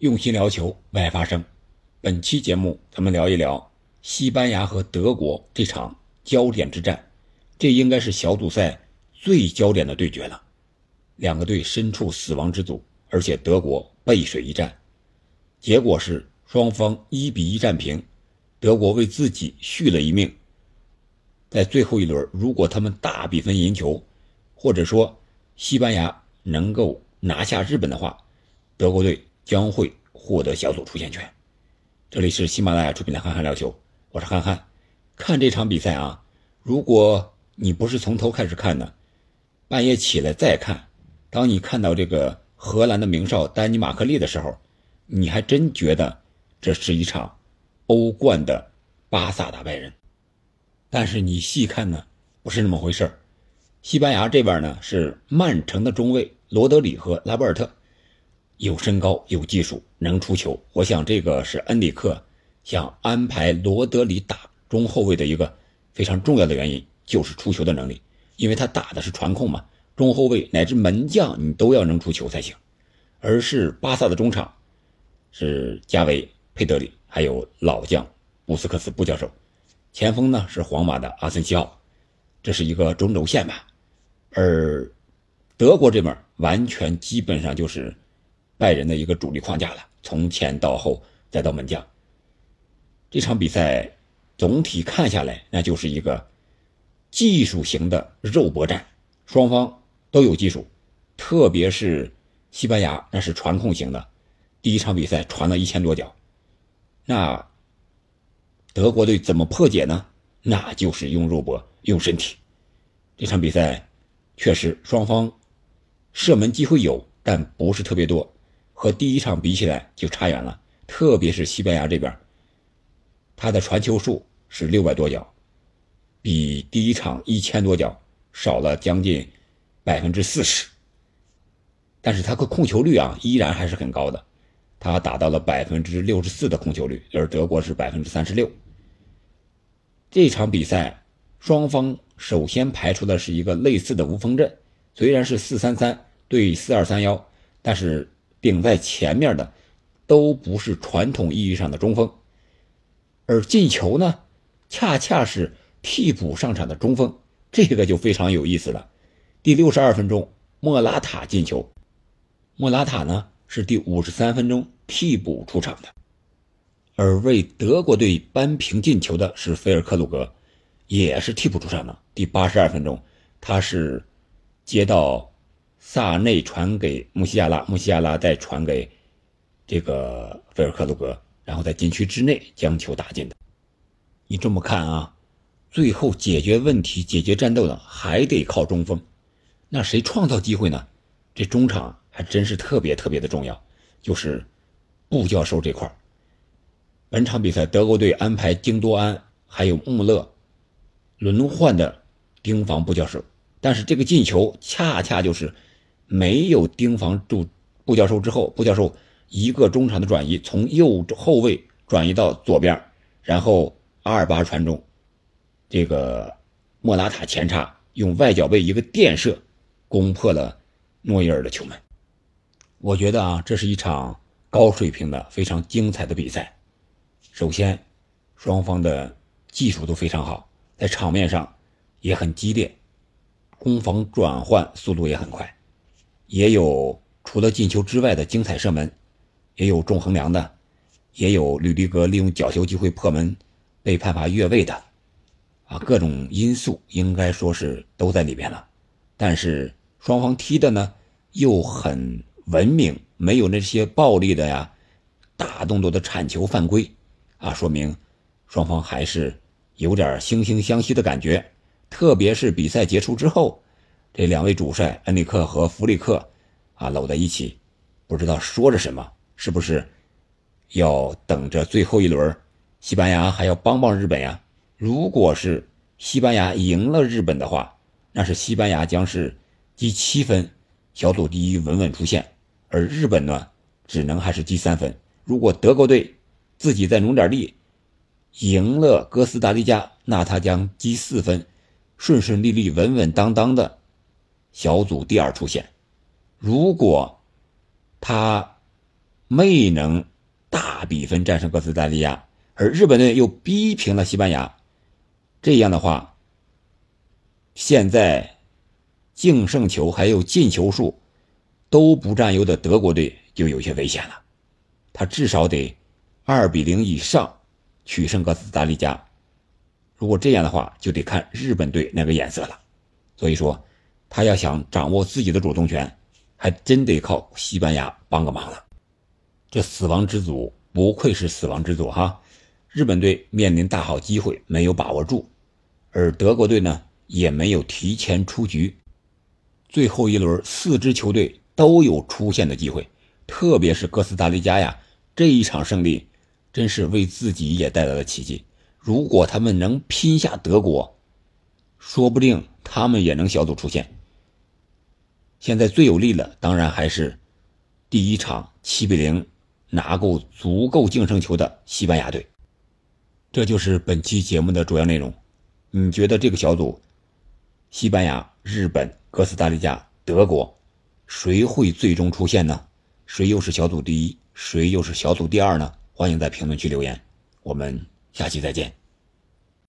用心聊球，为爱发声。本期节目，咱们聊一聊西班牙和德国这场焦点之战。这应该是小组赛最焦点的对决了。两个队身处死亡之组，而且德国背水一战，结果是双方一比一战平。德国为自己续了一命。在最后一轮，如果他们大比分赢球，或者说西班牙能够拿下日本的话，德国队。将会获得小组出线权。这里是喜马拉雅出品的《憨憨聊球》，我是憨憨。看这场比赛啊，如果你不是从头开始看的，半夜起来再看，当你看到这个荷兰的名哨丹尼马克利的时候，你还真觉得这是一场欧冠的巴萨打败人。但是你细看呢，不是那么回事西班牙这边呢是曼城的中卫罗德里和拉波尔特。有身高，有技术，能出球。我想这个是恩里克想安排罗德里打中后卫的一个非常重要的原因，就是出球的能力。因为他打的是传控嘛，中后卫乃至门将你都要能出球才行。而是巴萨的中场是加维、佩德里，还有老将布斯克斯布教授。前锋呢是皇马的阿森西奥，这是一个中轴线吧。而德国这边完全基本上就是。拜仁的一个主力框架了，从前到后再到门将。这场比赛总体看下来，那就是一个技术型的肉搏战，双方都有技术，特别是西班牙那是传控型的，第一场比赛传了一千多脚。那德国队怎么破解呢？那就是用肉搏，用身体。这场比赛确实双方射门机会有，但不是特别多。和第一场比起来就差远了，特别是西班牙这边，他的传球数是六百多脚，比第一场一千多脚少了将近百分之四十。但是他的控球率啊依然还是很高的，他达到了百分之六十四的控球率，而德国是百分之三十六。这场比赛双方首先排出的是一个类似的无锋阵，虽然是四三三对四二三幺，但是。顶在前面的都不是传统意义上的中锋，而进球呢，恰恰是替补上场的中锋，这个就非常有意思了。第六十二分钟，莫拉塔进球，莫拉塔呢是第五十三分钟替补出场的，而为德国队扳平进球的是菲尔克鲁格，也是替补出场的。第八十二分钟，他是接到。萨内传给穆西亚拉，穆西亚拉再传给这个菲尔克鲁格，然后在禁区之内将球打进的。你这么看啊，最后解决问题、解决战斗的还得靠中锋。那谁创造机会呢？这中场还真是特别特别的重要，就是布教授这块本场比赛德国队安排京多安还有穆勒轮换的盯防布教授，但是这个进球恰恰就是。没有盯防住布教授之后，布教授一个中场的转移，从右后卫转移到左边，然后阿尔巴传中，这个莫拉塔前插，用外脚背一个垫射，攻破了诺伊尔的球门。我觉得啊，这是一场高水平的、非常精彩的比赛。首先，双方的技术都非常好，在场面上也很激烈，攻防转换速度也很快。也有除了进球之外的精彩射门，也有重横梁的，也有吕迪格利用角球机会破门被判罚越位的，啊，各种因素应该说是都在里边了。但是双方踢的呢又很文明，没有那些暴力的呀、大动作的铲球犯规，啊，说明双方还是有点惺惺相惜的感觉。特别是比赛结束之后。这两位主帅恩里克和弗里克，啊，搂在一起，不知道说着什么，是不是要等着最后一轮，西班牙还要帮帮日本呀？如果是西班牙赢了日本的话，那是西班牙将是积七分，小组第一稳稳出线，而日本呢，只能还是积三分。如果德国队自己再努点力，赢了哥斯达黎加，那他将积四分，顺顺利利、稳稳当当的。小组第二出现，如果他没能大比分战胜哥斯达黎加，而日本队又逼平了西班牙。这样的话，现在净胜球还有进球数都不占优的德国队就有些危险了。他至少得二比零以上取胜哥斯达黎加。如果这样的话，就得看日本队那个眼色了。所以说，他要想掌握自己的主动权，还真得靠西班牙帮个忙了。这死亡之组不愧是死亡之组哈！日本队面临大好机会没有把握住，而德国队呢也没有提前出局。最后一轮四支球队都有出线的机会，特别是哥斯达黎加呀，这一场胜利真是为自己也带来了奇迹。如果他们能拼下德国，说不定他们也能小组出线。现在最有利的当然还是第一场七比零拿够足够净胜球的西班牙队。这就是本期节目的主要内容。你觉得这个小组，西班牙、日本、哥斯达黎加、德国，谁会最终出现呢？谁又是小组第一？谁又是小组第二呢？欢迎在评论区留言。我们。下期再见。